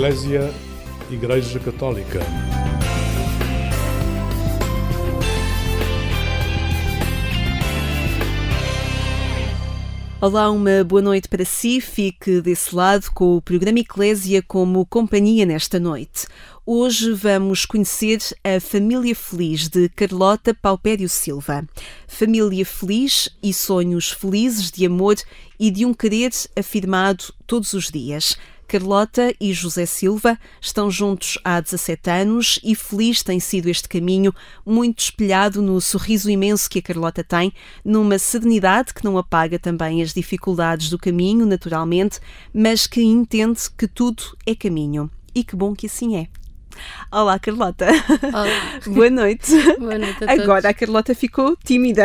Eclésia Igreja Católica. Olá, uma boa noite para si. Fique desse lado com o programa Eclésia como companhia nesta noite. Hoje vamos conhecer a Família Feliz de Carlota Paupério Silva. Família feliz e sonhos felizes de amor e de um querer afirmado todos os dias. Carlota e José Silva estão juntos há 17 anos e feliz tem sido este caminho, muito espelhado no sorriso imenso que a Carlota tem, numa serenidade que não apaga também as dificuldades do caminho, naturalmente, mas que entende que tudo é caminho. E que bom que assim é. Olá, Carlota. Olá. Boa noite. Boa noite a. Agora a Carlota ficou tímida.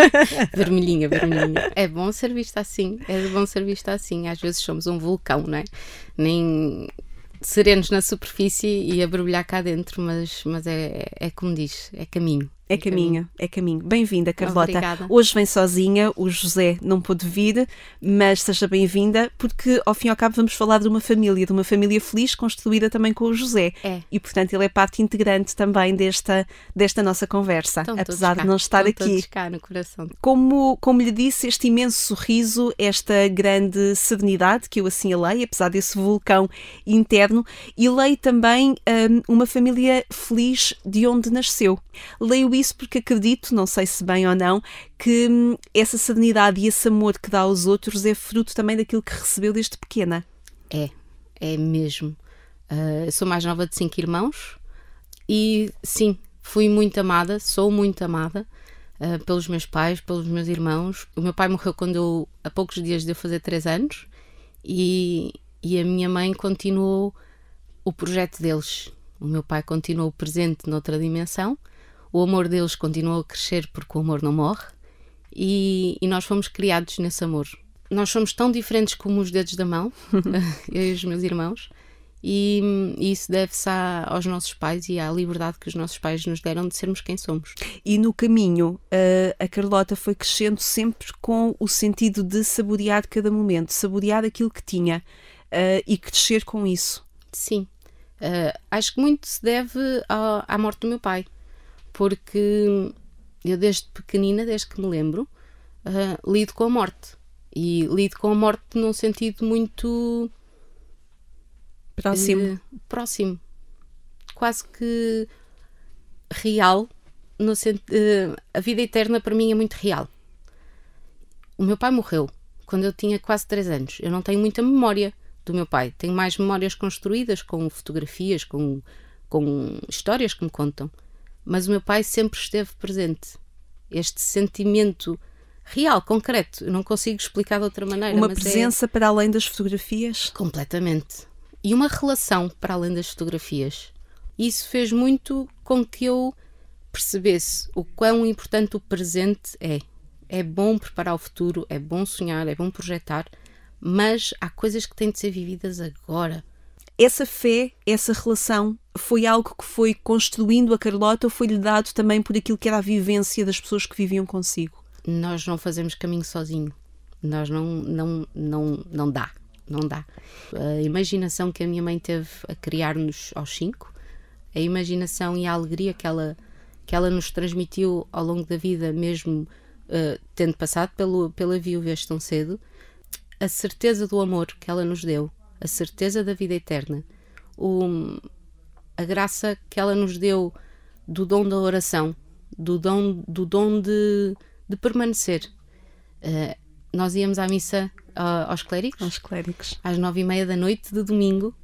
vermelhinha, vermelhinha. É bom ser vista assim. É bom ser vista assim. Às vezes somos um vulcão, não é? Nem serenos na superfície e a borbulhar cá dentro, mas, mas é, é como diz, é caminho. É caminho, é caminho. Bem-vinda, Carlota. Obrigada. Hoje vem sozinha, o José não pôde vir, mas seja bem-vinda, porque ao fim e ao cabo vamos falar de uma família, de uma família feliz construída também com o José. É. E portanto ele é parte integrante também desta, desta nossa conversa, Estão apesar de não estar Estão aqui. cá no coração. Como, como lhe disse, este imenso sorriso, esta grande serenidade que eu assim a leio, apesar desse vulcão interno, e leio também hum, uma família feliz de onde nasceu. Leio isso porque acredito, não sei se bem ou não, que hum, essa serenidade e esse amor que dá aos outros é fruto também daquilo que recebeu desde pequena. É, é mesmo. Eu sou mais nova de cinco irmãos e sim, fui muito amada, sou muito amada ah, pelos meus pais, pelos meus irmãos. O meu pai morreu quando eu, a poucos dias de eu fazer três anos e, e a minha mãe continuou o projeto deles. O meu pai continuou presente noutra dimensão, o amor deles continuou a crescer porque o amor não morre e, e nós fomos criados nesse amor. Nós somos tão diferentes como os dedos da mão, eu e os meus irmãos, e, e isso deve-se aos nossos pais e à liberdade que os nossos pais nos deram de sermos quem somos. E no caminho, eh, a Carlota foi crescendo sempre com o sentido de saborear cada momento, saborear aquilo que tinha eh, e crescer com isso. Sim, Ah, acho que muito se deve à, à morte do meu pai, porque eu desde pequenina, desde que me lembro, ah, lido com a morte. E lido com a morte num sentido muito Próximo. eh, próximo. Quase que real. No sent- eh, a vida eterna para mim é muito real. O meu pai morreu quando eu tinha quase 3 anos. Eu não tenho muita memória do meu pai. Tenho mais memórias construídas com fotografias, com, com histórias que me contam. Mas o meu pai sempre esteve presente. Este sentimento real, concreto. Eu não consigo explicar de outra maneira. Uma é- presença para além das fotografias. Completamente. E uma relação para além das fotografias. Isso fez muito com que eu percebesse o quão importante o presente é. É bom preparar o futuro, é bom sonhar, é bom projetar, mas há coisas que têm de ser vividas agora. Essa fé, essa relação, foi algo que foi construindo a Carlota ou foi-lhe dado também por aquilo que era a vivência das pessoas que viviam consigo? Nós não fazemos caminho sozinho. Nós não, não, não, não dá. Não dá. A imaginação que a minha mãe teve a criar-nos aos cinco, a imaginação e a alegria que ela, que ela nos transmitiu ao longo da vida, mesmo eh, tendo passado pelo, pela viuvez tão cedo, a certeza do amor que ela nos deu, a certeza da vida eterna, o, a graça que ela nos deu do dom da oração, do dom, do dom de, de permanecer. Eh, nós íamos à missa ah, aos clérigos Aos clérigos. às nove e meia da noite de domingo.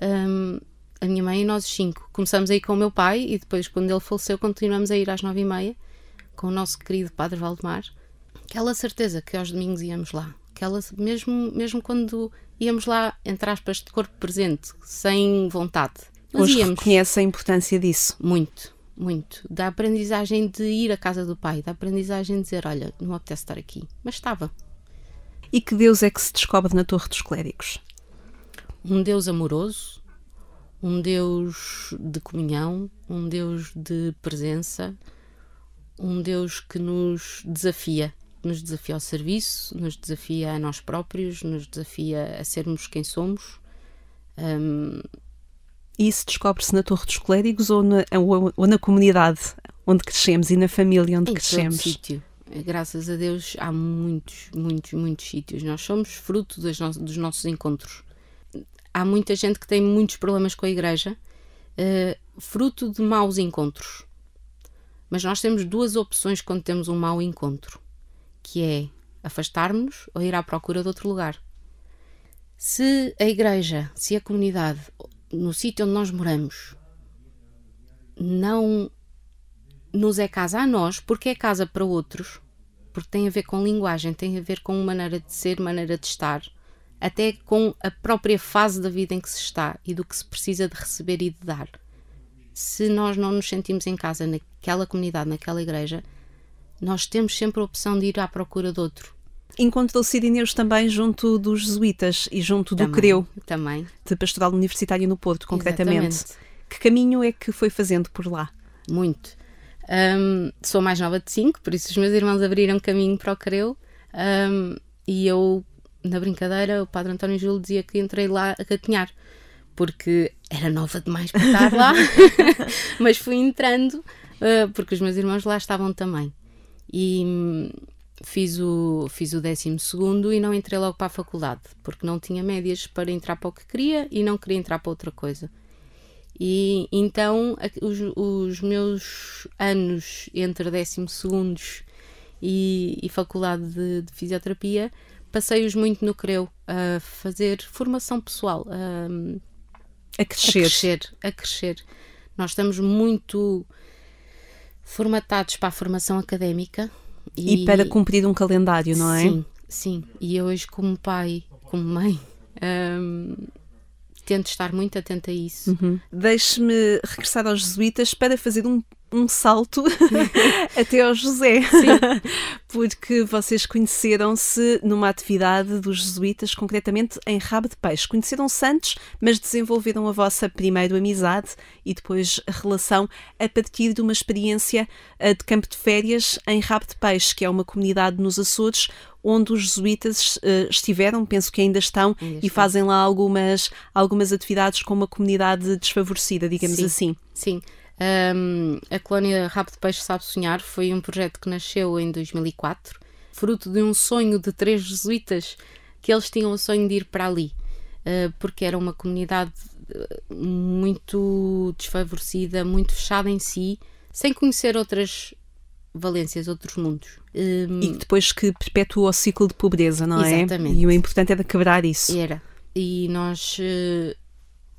Hum, a minha mãe e nós os cinco. Começamos a ir com o meu pai e depois, quando ele faleceu, continuamos a ir às nove e meia com o nosso querido Padre Valdemar. Aquela certeza que aos domingos íamos lá. Aquela, mesmo, mesmo quando íamos lá, entre aspas, de corpo presente, sem vontade. Mas Hoje íamos. reconhece a importância disso. Muito, muito. Da aprendizagem de ir à casa do pai, da aprendizagem de dizer: Olha, não apetece estar aqui. Mas estava. E que Deus é que se descobre na Torre dos Clérigos? Um Deus amoroso, um Deus de comunhão, um Deus de presença, um Deus que nos desafia. Nos desafia ao serviço, nos desafia a nós próprios, nos desafia a sermos quem somos. Um, e isso descobre-se na Torre dos Clérigos ou na, ou, ou na comunidade onde crescemos e na família onde em crescemos? Todo sítio. Graças a Deus há muitos, muitos, muitos sítios. Nós somos fruto no dos nossos encontros. Há muita gente que tem muitos problemas com a igreja, uh, fruto de maus encontros. Mas nós temos duas opções quando temos um mau encontro, que é afastar-nos ou ir à procura de outro lugar. Se a igreja, se a comunidade, no sítio onde nós moramos, não nos é casa a nós, porque é casa para outros, porque tem a ver com linguagem, tem a ver com maneira de ser, maneira de estar, até com a própria fase da vida em que se está e do que se precisa de receber e de dar. Se nós não nos sentimos em casa naquela comunidade, naquela igreja, nós temos sempre a opção de ir à procura de outro. Encontrou Sirineus também junto dos jesuítas e junto do também, CREU, também. de Pastoral Universitário no Porto, concretamente. Exatamente. Que caminho é que foi fazendo por lá? Muito. Um, sou mais nova de cinco, por isso os meus irmãos abriram caminho para o Creu um, e eu, na brincadeira, o Padre António Júlio dizia que entrei lá a gatinhar, porque era nova demais para estar lá, mas fui entrando uh, porque os meus irmãos lá estavam também. E hum, fiz o, fiz o décimo segundo e não entrei logo para a faculdade, porque não tinha médias para entrar para o que queria e não queria entrar para outra coisa. E então os, os meus anos entre décimo segundos e, e faculdade de, de fisioterapia passei-os muito no Creu a fazer formação pessoal, a, a, crescer. a crescer, a crescer. Nós estamos muito formatados para a formação académica e, e para cumprir um calendário, não é? Sim, sim. E hoje, como pai, como mãe, um, tento estar muito atenta a isso. Uhum. Deixe-me regressar aos jesuítas para fazer um, um salto até ao José. Porque vocês conheceram-se numa atividade dos jesuítas, concretamente em Rabo de Peixe. Conheceram-se antes, mas desenvolveram a vossa primeira amizade e depois a relação a partir de uma experiência eh, de campo de férias em Rabo de Peixe, que é uma comunidade nos Açores onde os jesuítas uh, estiveram, penso que ainda estão, ainda e fazem lá algumas, algumas atividades com uma comunidade desfavorecida, digamos sim, assim. Sim. Um, a colónia Rabo de Peixe Sabe Sonhar foi um projeto que nasceu em 2004, fruto de um sonho de três jesuítas que eles tinham o sonho de ir para ali, uh, porque era uma comunidade eh, muito desfavorecida, muito fechada em si, sem conhecer outras valências, outros mundos. Um, e depois que perpetua o ciclo de pobreza, não exatamente. é? Exatamente. E o importante era quebrar isso. Era. E nós uh,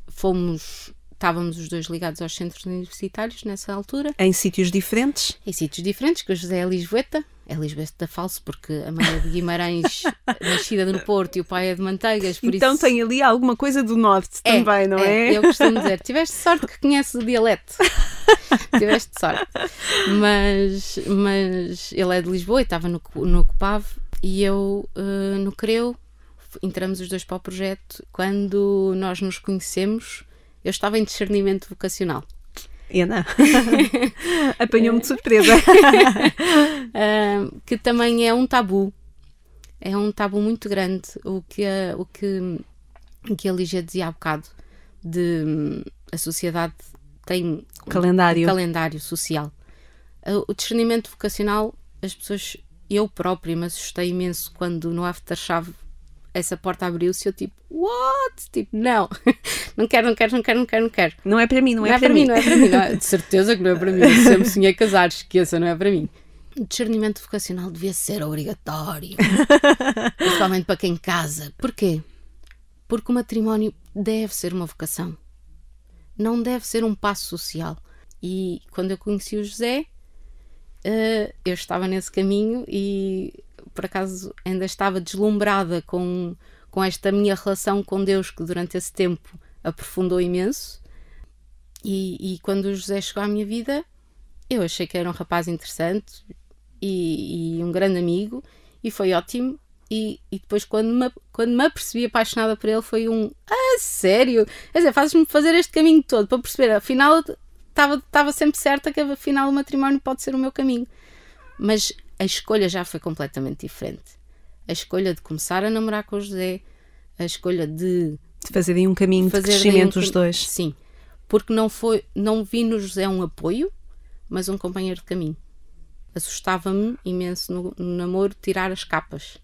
fomos estávamos os dois ligados aos centros universitários nessa altura. Em sítios diferentes? Em sítios diferentes, que o José é Lisboeta, é Lisboeta falso, porque a mãe é de Guimarães, nascida no Porto, e o pai é de Manteigas. então isso... tem ali alguma coisa do Norte é, também, não é? é? Eu costumo dizer, tiveste sorte que conheces o dialeto. tiveste sorte. Mas, mas ele é de Lisboa e estava no, no e eu uh, no Creu. Entramos os dois para o projeto. Quando nós nos conhecemos, eu estava em discernimento vocacional. Ana, apanhou-me de surpresa. uh, que também é um tabu. É um tabu muito grande. O que a, o que, que a Lígia dizia há bocado, de a sociedade tem calendário, um calendário social. Uh, o discernimento vocacional, as pessoas, eu própria me assustei imenso quando no aftershave essa porta abriu-se eu tipo, what? Tipo, não, não quero, não quero, não quero, não quero, não quero. Não é para mim, não, não é, é para, mim. Não é para mim, não é, de certeza que não é para mim. Eu sempre sonhei casar, esqueça, não é para mim. O discernimento vocacional devia ser obrigatório, principalmente para quem casa. Porquê? Porque o matrimónio deve ser uma vocação, não deve ser um passo social. E quando eu conheci o José, uh, eu estava nesse caminho e por acaso ainda estava deslumbrada com, com esta minha relação com Deus, que durante esse tempo aprofundou imenso. E, e quando o José chegou à minha vida, eu achei que era um rapaz interessante e, e um grande amigo, e foi ótimo. E, e, depois, quando me, quando me apercebi apaixonada por ele, foi um Ah, sério? Quer dizer, fazes-me fazer este caminho todo para perceber, afinal, estava sempre certa que afinal o matrimónio pode ser o meu caminho. Mas a escolha já foi completamente diferente. A escolha de começar a namorar com o José, a escolha de De fazerem um caminho de crescimento um os dois. Sim, porque não foi, não vi no José um apoio, mas um companheiro de caminho. Assustava-me imenso no, no namoro tirar as capas.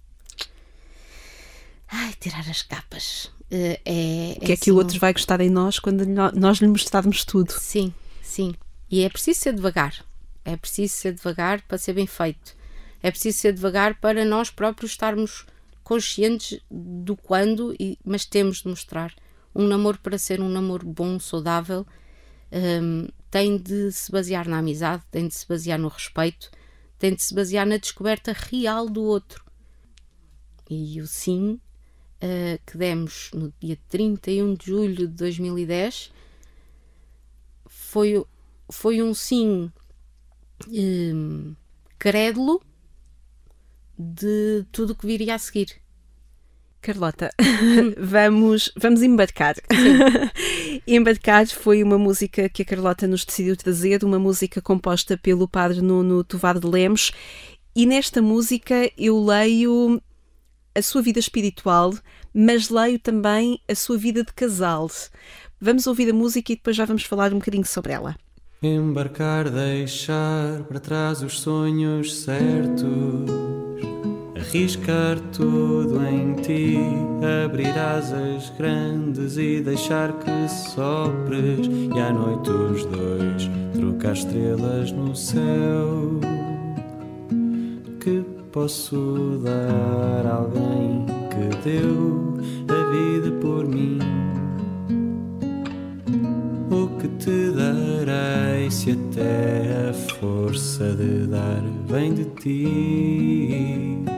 Ai, tirar as capas. Uh, é, o que é, é que o assim outro vai gostar em nós quando nós lhe mostrarmos tudo? Sim, sim. E é preciso ser devagar. É preciso ser devagar para ser bem feito. É preciso ser devagar para nós próprios estarmos conscientes do quando, e, mas temos de mostrar. Um namoro, para ser um namoro bom, saudável, um, tem de se basear na amizade, tem de se basear no respeito, tem de se basear na descoberta real do outro. E o sim uh, que demos no dia 31 de julho de 2010 foi, foi um sim um, crédulo de tudo o que viria a seguir. Carlota, vamos, vamos embarcar. embarcar foi uma música que a Carlota nos decidiu trazer, uma música composta pelo padre Nuno Tovar de Lemos. E nesta música eu leio a sua vida espiritual, mas leio também a sua vida de casal. Vamos ouvir a música e depois já vamos falar um bocadinho sobre ela. Embarcar, deixar para trás os sonhos certos, arriscar tudo em ti, abrir asas grandes e deixar que sopres, e à noite os dois trocar estrelas no céu. Que posso dar a alguém que deu a vida por mim? O que te darei se até a força de dar vem de ti?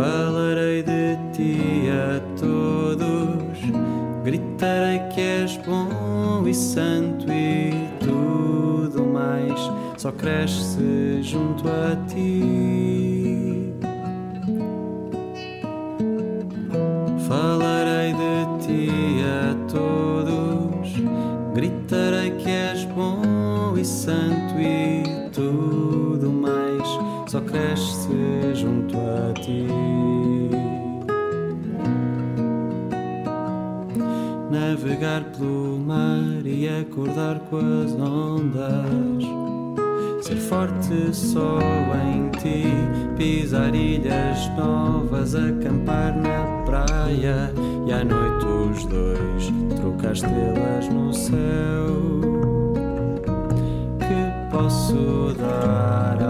Falarei de ti a todos, gritarei que és bom e santo e tudo mais. Só cresce junto a ti. Falarei de ti a todos, gritarei que és bom e santo e tudo junto a ti. Navegar pelo mar e acordar com as ondas Ser forte só em ti, pisar ilhas novas, acampar na praia e à noite os dois trocar estrelas no céu. Que posso dar a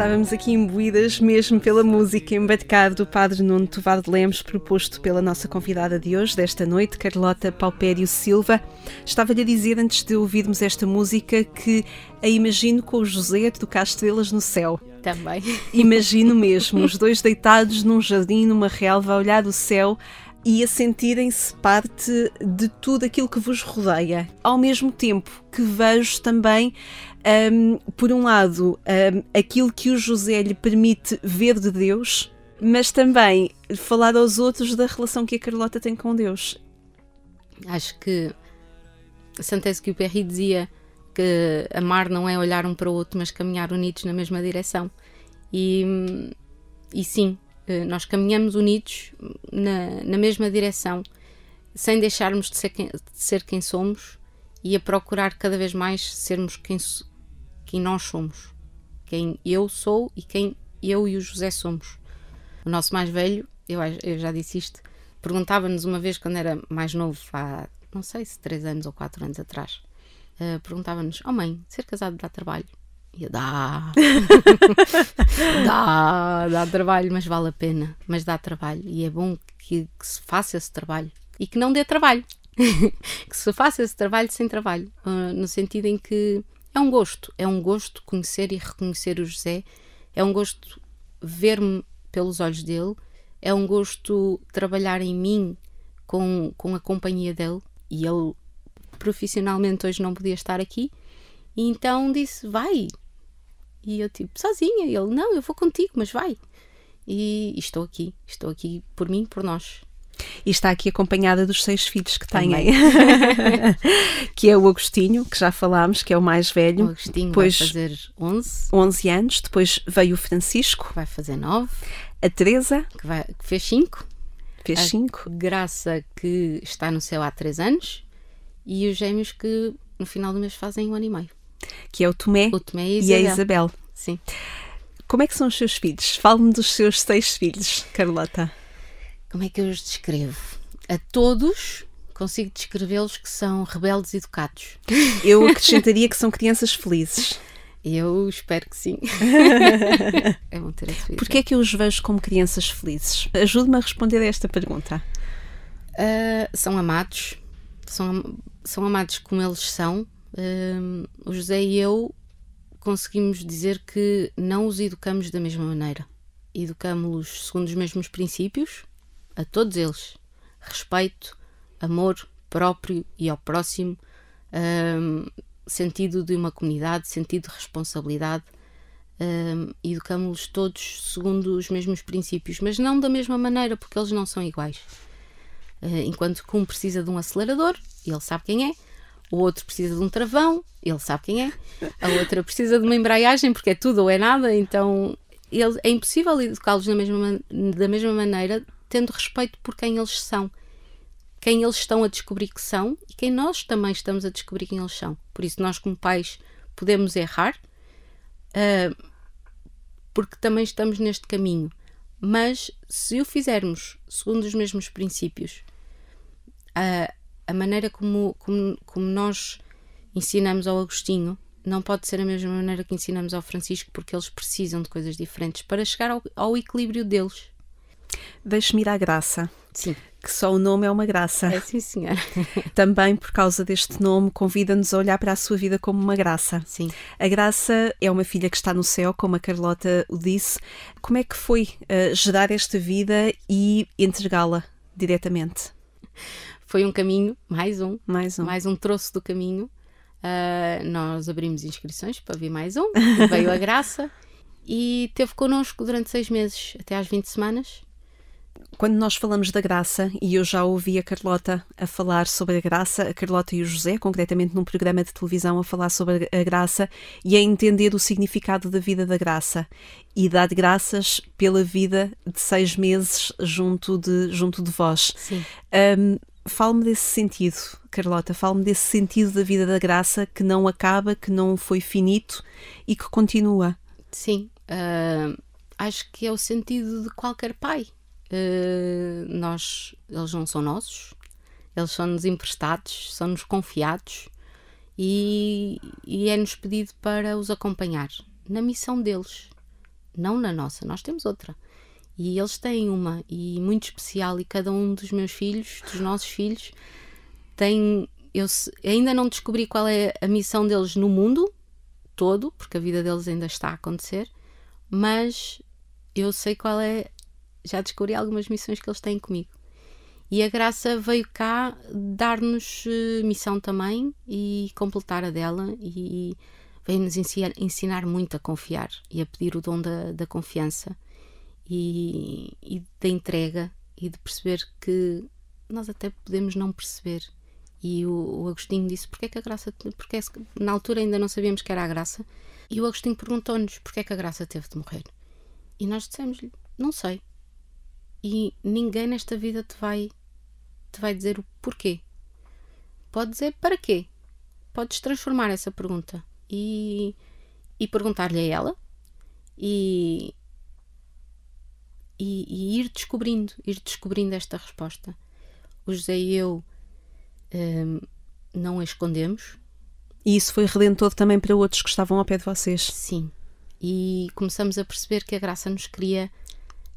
Estávamos aqui imbuídas mesmo pela música embarcada do Padre Nuno Tovar de Lemos, proposto pela nossa convidada de hoje, desta noite, Carlota Paupério Silva. Estava-lhe a dizer, antes de ouvirmos esta música, que a imagino com o José a tocar estrelas no céu. Também. Imagino mesmo, os dois deitados num jardim, numa relva, a olhar o céu e a sentirem-se parte de tudo aquilo que vos rodeia. Ao mesmo tempo que vejo também um, por um lado, um, aquilo que o José lhe permite ver de Deus, mas também falar aos outros da relação que a Carlota tem com Deus. Acho que Santésio Perry dizia que amar não é olhar um para o outro, mas caminhar unidos na mesma direção. E, e sim, nós caminhamos unidos na, na mesma direção, sem deixarmos de ser, quem, de ser quem somos e a procurar cada vez mais sermos quem, quem nós somos, quem eu sou e quem eu e o José somos. O nosso mais velho, eu, eu já disse isto, perguntava-nos uma vez quando era mais novo, há não sei se três anos ou quatro anos atrás, uh, perguntava-nos: Oh mãe, ser casado dá trabalho? E eu, dá. dá, dá trabalho, mas vale a pena. Mas dá trabalho. E é bom que, que se faça esse trabalho. E que não dê trabalho. que se faça esse trabalho sem trabalho. Uh, no sentido em que é um gosto. É um gosto conhecer e reconhecer o José. É um gosto ver-me pelos olhos dele. É um gosto trabalhar em mim com, com a companhia dele. E ele profissionalmente hoje não podia estar aqui. E então disse: Vai. E eu, tipo, sozinha. E ele: Não, eu vou contigo, mas vai. E, e estou aqui. Estou aqui por mim, por nós. E está aqui acompanhada dos seis filhos que têm, que é o Agostinho, que já falámos, que é o mais velho. O Agostinho depois, vai fazer 11. 11 anos. Depois veio o Francisco. Vai fazer 9. A Teresa. Que, vai, que fez 5. Fez 5. Graça, que está no céu há 3 anos. E os gêmeos, que no final do mês fazem um ano e meio. Que é o Tomé, o Tomé e, a Isabel. e a Isabel. Sim. Como é que são os seus filhos? Fale-me dos seus seis filhos, Carlota. Como é que eu os descrevo? A todos consigo descrevê-los que são rebeldes educados. Eu acrescentaria que são crianças felizes. Eu espero que sim. é bom ter esse Porquê é que eu os vejo como crianças felizes? Ajude-me a responder a esta pergunta. Uh, são amados, são, são amados como eles são. Uh, o José e eu conseguimos dizer que não os educamos da mesma maneira. Educamos-los segundo os mesmos princípios, a todos eles: respeito, amor próprio e ao próximo, sentido de uma comunidade, sentido de responsabilidade. Educamos-los todos segundo os mesmos princípios, mas não da mesma maneira, porque eles não são iguais. Uh, enquanto que um precisa de um acelerador, ele sabe quem é, o outro precisa de um travão, ele sabe quem é, a outra precisa de uma embreagem, porque é tudo ou é nada, então ele, é impossível educá-los da mesma, da mesma maneira, tendo respeito por quem eles são, quem eles estão a descobrir que são e quem nós também estamos a descobrir quem eles são. Por isso, nós, como pais, podemos errar, uh, porque também estamos neste caminho. Mas se o fizermos segundo os mesmos princípios, a, a maneira como, como, como nós ensinamos ao Agostinho não pode ser a mesma maneira que ensinamos ao Francisco, porque eles precisam de coisas diferentes para chegar ao, ao equilíbrio deles. Deixe-me ir à graça. Sim. Que só o nome é uma graça. É sim, senhora. Também por causa deste nome, convida-nos a olhar para a sua vida como uma graça. Sim. A graça é uma filha que está no céu, como a Carlota o disse. Como é que foi uh, gerar esta vida e entregá-la diretamente? Foi um caminho, mais um. Mais um. Mais um troço do caminho. Uh, nós abrimos inscrições para vir mais um. veio a graça e teve connosco durante seis meses, até às 20 semanas quando nós falamos da graça, e eu já ouvi a Carlota a falar sobre a graça, a Carlota e o José, concretamente num programa de televisão, a falar sobre a graça e a entender o significado da vida da graça e dar graças pela vida de seis meses junto de, junto de vós. Sim. Um, Fale-me desse sentido, Carlota, fale-me desse sentido da vida da graça que não acaba, que não foi finito e que continua. Sim, uh, acho que é o sentido de qualquer pai uh, nós, eles não são nossos, eles são-nos emprestados, são-nos confiados e, e é-nos pedido para os acompanhar na missão deles, não na nossa. Nós temos outra. E eles têm uma, e muito especial, e cada um dos meus filhos, dos nossos filhos, tem. Eu ainda não descobri qual é a missão deles no mundo todo, porque a vida deles ainda está a acontecer, mas eu sei qual é já descobri algumas missões que eles têm comigo. E a Graça veio cá dar-nos uh, missão também e completar a dela e veio-nos ensinar, ensinar, muito a confiar e a pedir o dom da, da confiança e, e da entrega e de perceber que nós até podemos não perceber. E o, o Agostinho disse: Porquê é que a graça. Porque é, na altura ainda não sabíamos que era a graça. E o Agostinho perguntou-nos: Porquê é que a graça teve de morrer? E nós dissemos-lhe: Não sei e ninguém nesta vida te vai te vai dizer o porquê. Pode dizer para quê. Podes transformar essa pergunta e, e perguntar-lhe a ela e, e, e, ir descobrindo, ir descobrindo esta resposta. O José e eu um, não a escondemos, E isso foi redentor também para outros que estavam ao pé de vocês. Sim. E começamos a perceber que a graça nos queria,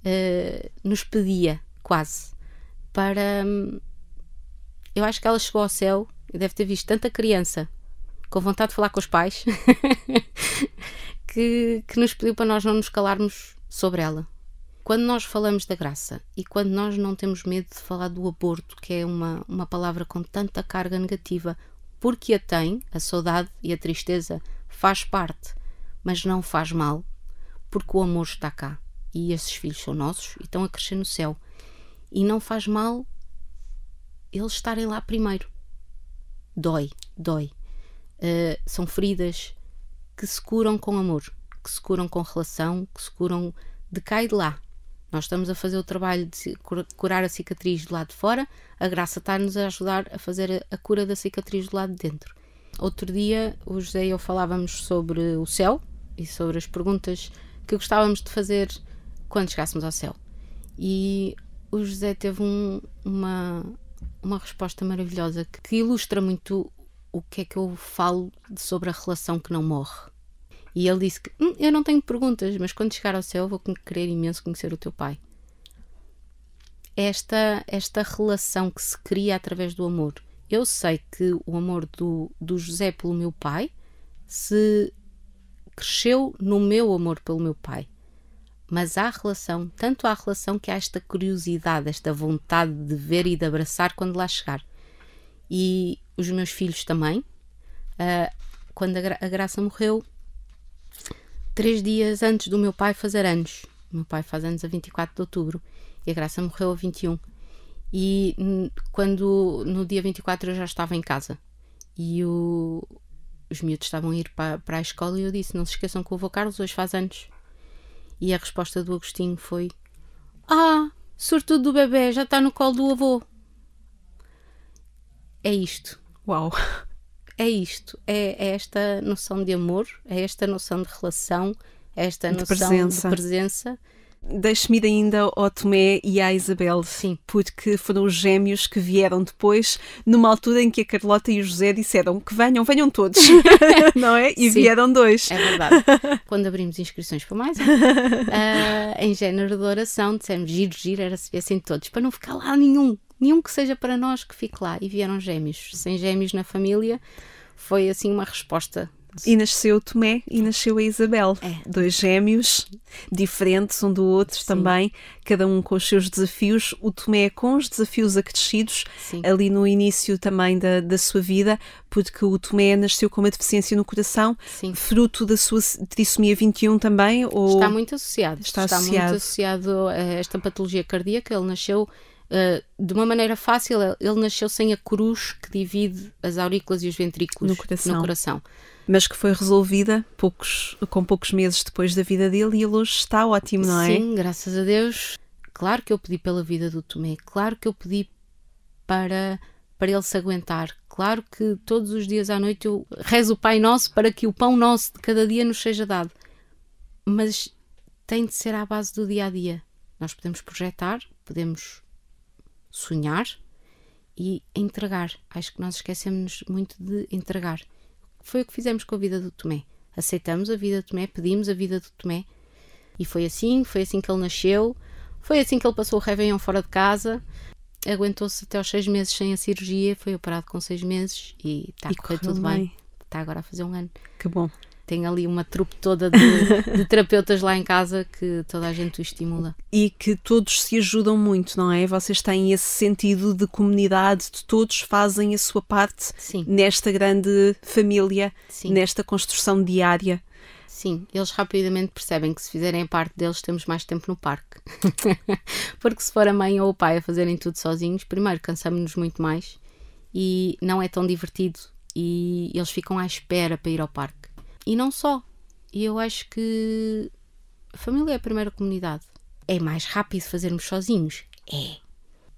uh, nos pedia quase para. Hum, eu acho que ela chegou ao céu e deve ter visto tanta criança com vontade de falar com os pais que, que nos pediu para nós não nos calarmos sobre ela. Quando nós falamos da graça e quando nós não temos medo de falar do aborto, que é uma, uma palavra com tanta carga negativa, porque a tem, a saudade e a tristeza faz parte, mas não faz mal, porque o amor está cá e esses filhos são nossos e estão a crescer no céu. E não faz mal eles estarem lá primeiro. Dói, dói. Uh, são feridas que se curam com amor, que se curam com relação, que se curam de cá e de lá. Nós estamos a fazer o trabalho de curar a cicatriz do lado de fora, a graça está-nos a ajudar a fazer a cura da cicatriz do lado de dentro. Outro dia, o José e eu falávamos sobre o céu e sobre as perguntas que gostávamos de fazer quando chegássemos ao céu. E o José teve um, uma, uma resposta maravilhosa que, que ilustra muito o que é que eu falo sobre a relação que não morre. E ele disse que hum, eu não tenho perguntas, mas quando chegar ao céu vou querer imenso conhecer o teu pai. Esta, esta relação que se cria através do amor. Eu sei que o amor do, do José pelo meu pai se cresceu no meu amor pelo meu pai. Mas há relação, tanto há relação que há esta curiosidade, esta vontade de ver e de abraçar quando lá chegar. E os meus filhos também. Uh, quando a, Gra a Graça morreu, três dias antes do meu pai fazer anos. O meu pai faz anos a 24 de outubro e a Graça morreu a 21. E quando no dia 24 eu já estava em casa e o, os miúdos estavam a ir para, para a escola e eu disse: Não se esqueçam que o avô Carlos hoje faz anos. E a resposta do Agostinho foi: Ah, sortudo do bebê, já está no colo do avô. É isto. Uau! É isto, é, é, esta noção de amor, é esta noção de relação, é esta de noção presença. de presença. Deixe-me ir ainda ao Tomé e à Isabel, Sim. porque foram os gêmeos que vieram depois, numa altura em que a Carlota e o José disseram que venham, venham todos, não é? E Sim. vieram dois. É verdade. Quando abrimos inscrições para mais, uh, em género de oração, dissemos giro, giro, era se viessem todos, para não ficar lá nenhum, nenhum que seja para nós que fique lá. E vieram gêmeos. Sem gêmeos na família, foi assim uma resposta. E nasceu o Tomé e nasceu a Isabel. É. Dois gêmeos, diferentes um do outro Sim. também, cada um com os seus desafios. O Tomé com os desafios acrescidos, Sim. ali no início também da, da sua vida, porque o Tomé nasceu com uma deficiência no coração, Sim. fruto da sua trissomia 21 também? Ou... Está muito associado. Está Está, associado. muito associado a esta patologia cardíaca. Ele nasceu uh, de uma maneira fácil. Ele nasceu sem a cruz que divide as aurículas e os ventrículos No coração. No coração. mas que foi resolvida poucos, com poucos meses depois da vida dele e ele hoje está ótimo, não é? Sim, graças a Deus. Claro que eu pedi pela vida do Tomé. Claro que eu pedi para, para ele se aguentar. Claro que todos os dias à noite eu rezo o Pai Nosso para que o pão nosso de cada dia nos seja dado. Mas tem de ser à base do dia a dia. Nós podemos projetar, podemos sonhar e entregar. Acho que nós esquecemos muito de entregar. Foi o que fizemos com a vida do Tomé. Aceitamos a vida do Tomé, pedimos a vida do Tomé e foi assim, foi assim que ele nasceu, foi assim que ele passou o Réveillon fora de casa, aguentou-se até aos seis meses sem a cirurgia, foi operado com seis meses e está a correr tudo bem. bem. Está agora a fazer um ano. Que bom. Tem ali uma trupe toda de, de terapeutas lá em casa que toda a gente o estimula. E que todos se ajudam muito, não é? Vocês têm esse sentido de comunidade, de todos fazem a sua parte Sim, nesta grande família, sim. nesta construção diária. Sim, eles rapidamente percebem que se fizerem a parte deles temos mais tempo no parque. Porque se for a mãe ou o pai a fazerem tudo sozinhos, primeiro cansamos-nos muito mais e não é tão divertido e eles ficam à espera para ir ao parque. E não só. E eu acho que a família é a primeira comunidade. É mais rápido fazermos sozinhos? É.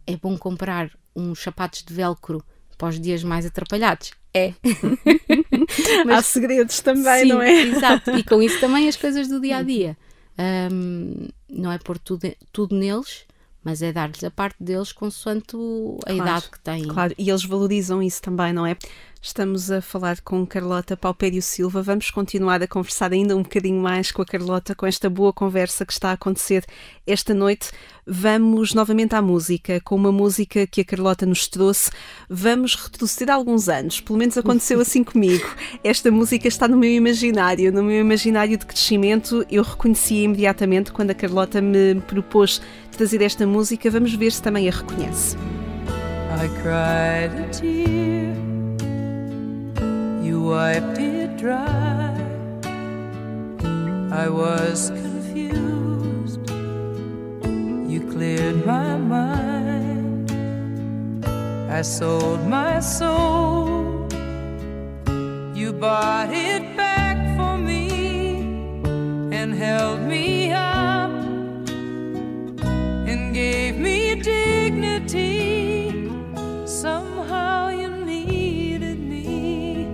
É bom comprar uns sapatos de velcro para os dias mais atrapalhados? É. Há segredos também, Sim, não é? Exato. E com isso também as coisas do dia a dia. Ahm, não é pôr tudo, tudo neles, mas é dar-lhes a parte deles consoante a Claro, idade que têm. Claro, e eles valorizam isso também, não é? Estamos a falar com Carlota Paupério Silva. Vamos continuar a conversar ainda um bocadinho mais com a Carlota, com esta boa conversa que está a acontecer esta noite. Vamos novamente à música, com uma música que a Carlota nos trouxe. Vamos retroceder alguns anos, pelo menos aconteceu assim comigo. Esta música está no meu imaginário, no meu imaginário de crescimento. Eu reconhecia imediatamente quando a Carlota me propôs trazer esta música. Vamos ver se também a reconhece. I cried a tear, you wiped it dry. I was confused, you cleared my mind. I sold my soul, you bought it back for me and held me up gave me dignity. Somehow you needed me.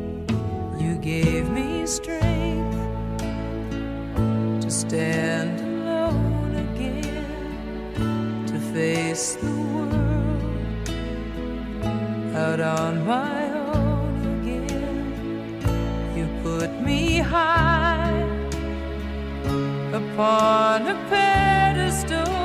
You gave me strength to stand alone again, to face the world out on my own again. You put me high upon a pedestal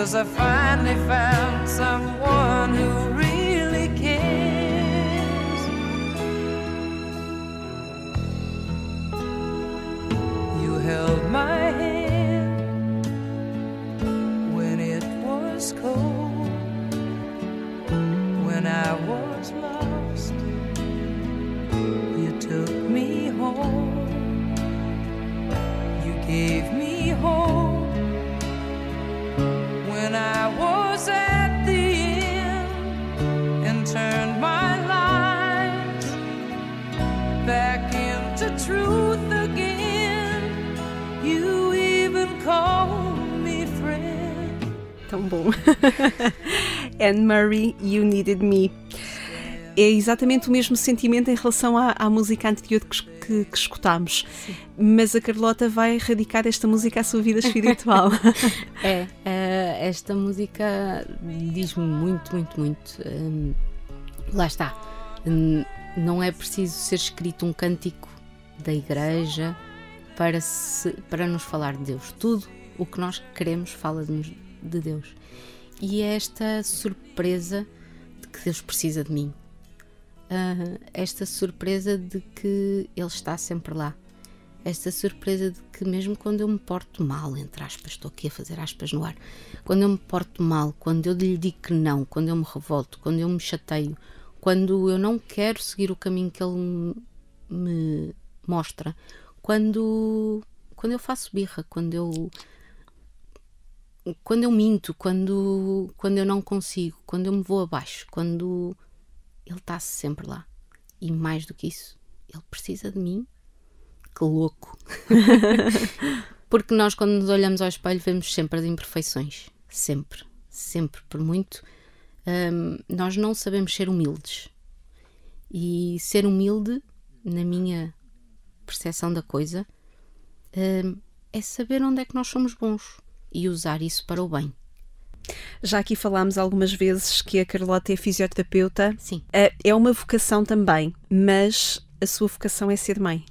Cause I finally found someone who Tão bom. Anne Murray, You Needed Me. É exatamente o mesmo sentimento em relação à, à música anterior que, que, que escutámos. Mas a Carlota vai radicar esta música à sua vida espiritual. É, eh, esta música diz-me muito, muito, muito. Hum, lá está. Não é preciso ser escrito um cântico da igreja para, se, para nos falar de Deus. Tudo o que nós queremos fala-nos de Deus. E é esta surpresa de que Deus precisa de mim. Ah, esta surpresa de que Ele está sempre lá. Esta surpresa de que, mesmo quando eu me porto mal, entre aspas, estou aqui a fazer aspas no ar, quando eu me porto mal, quando eu lhe digo que não, quando eu me revolto, quando eu me chateio, quando eu não quero seguir o caminho que Ele me mostra, quando, quando eu faço birra, quando eu quando eu minto, quando, quando eu não consigo, quando eu me vou abaixo, quando ele está sempre lá. E mais do que isso, ele precisa de mim. Que louco! Porque nós, quando nos olhamos ao espelho, vemos sempre as imperfeições. Sempre, sempre, por muito. hum, nós não sabemos ser humildes. E ser humilde, na minha percepção da coisa, hum, é saber onde é que nós somos bons e usar isso para o bem. Já aqui falámos algumas vezes que a Carlota é fisioterapeuta. Sim. Eh, É uma vocação também, mas a sua vocação é ser mãe.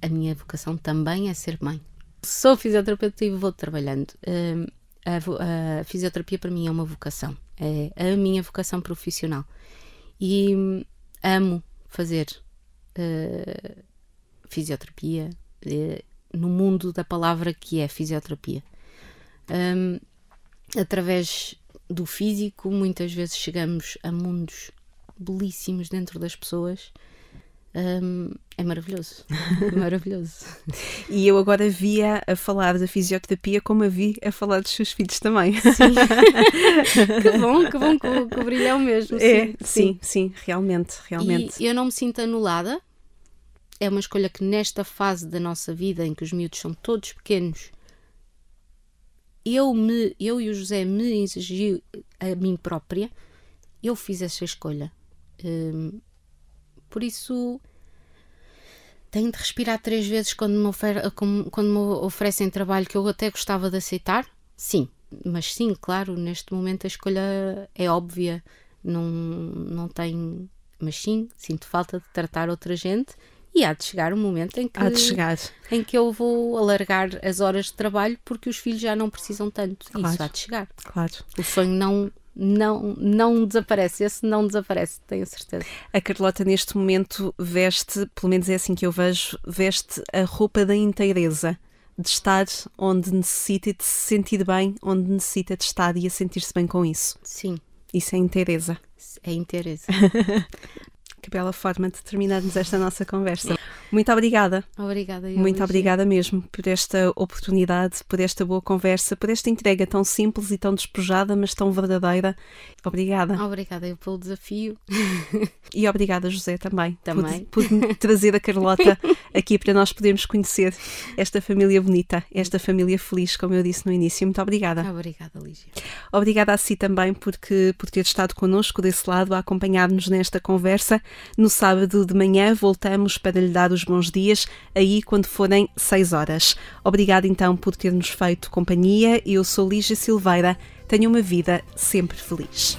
a minha vocação também é ser mãe. Sou fisioterapeuta e vou trabalhando. Hum, a, fisioterapia para mim é uma vocação, é a minha vocação profissional. E hum, amo fazer eh, fisioterapia eh, no mundo da palavra que é fisioterapia. Hum, através do físico, muitas vezes chegamos a mundos belíssimos dentro das pessoas. hum, é maravilhoso. É maravilhoso. E eu agora via a falar da fisioterapia como a vi a falar dos seus filhos também. que bom, que bom que, o- que o brilho é o mesmo. É, sim, sim, sim, realmente, realmente. E eu não me sinto anulada. É uma escolha que nesta fase da nossa vida em que os miúdos são todos pequenos, eu, me, eu e o José me exigi a mim própria, eu fiz essa escolha. Hum, por isso tenho de respirar três vezes quando me, ofer- quando me oferecem trabalho que eu até gostava de aceitar. Sim, mas sim, claro, neste momento a escolha é óbvia. Não, não tem. Mas sim, sinto falta de tratar outra gente e há de chegar um momento em que, em que eu vou alargar as horas de trabalho porque os filhos já não precisam tanto. Claro. Isso há de chegar. Claro. O sonho não, não, não desaparece. Esse não desaparece, tenho certeza. A Carlota, neste momento, veste, pelo menos é assim que eu vejo, veste a roupa da inteireza. De estar onde necessita e de se sentir bem onde necessita de estar e a sentir-se bem com isso. Sim, Isso é inteireza. é interesse. Que bela forma de terminarmos esta nossa conversa. Muito obrigada. Obrigada. eu, Muito obrigada mesmo por esta oportunidade, por esta boa conversa, por esta entrega tão simples e tão despojada, mas tão verdadeira. Obrigada. Obrigada eu pelo desafio. E obrigada, José, também. Também. Por, por trazer a Carlota aqui para nós podermos conhecer esta família bonita, esta família feliz, como eu disse no início. Muito obrigada. Obrigada, Lígia. Obrigada a si também porque, por ter estado connosco desse lado a acompanhar-nos nesta conversa. No sábado de manhã voltamos para lhe dar bons dias, aí quando forem 6 horas. Obrigada então por ter-nos feito companhia. Eu sou Lígia Silveira. Tenha uma vida sempre feliz.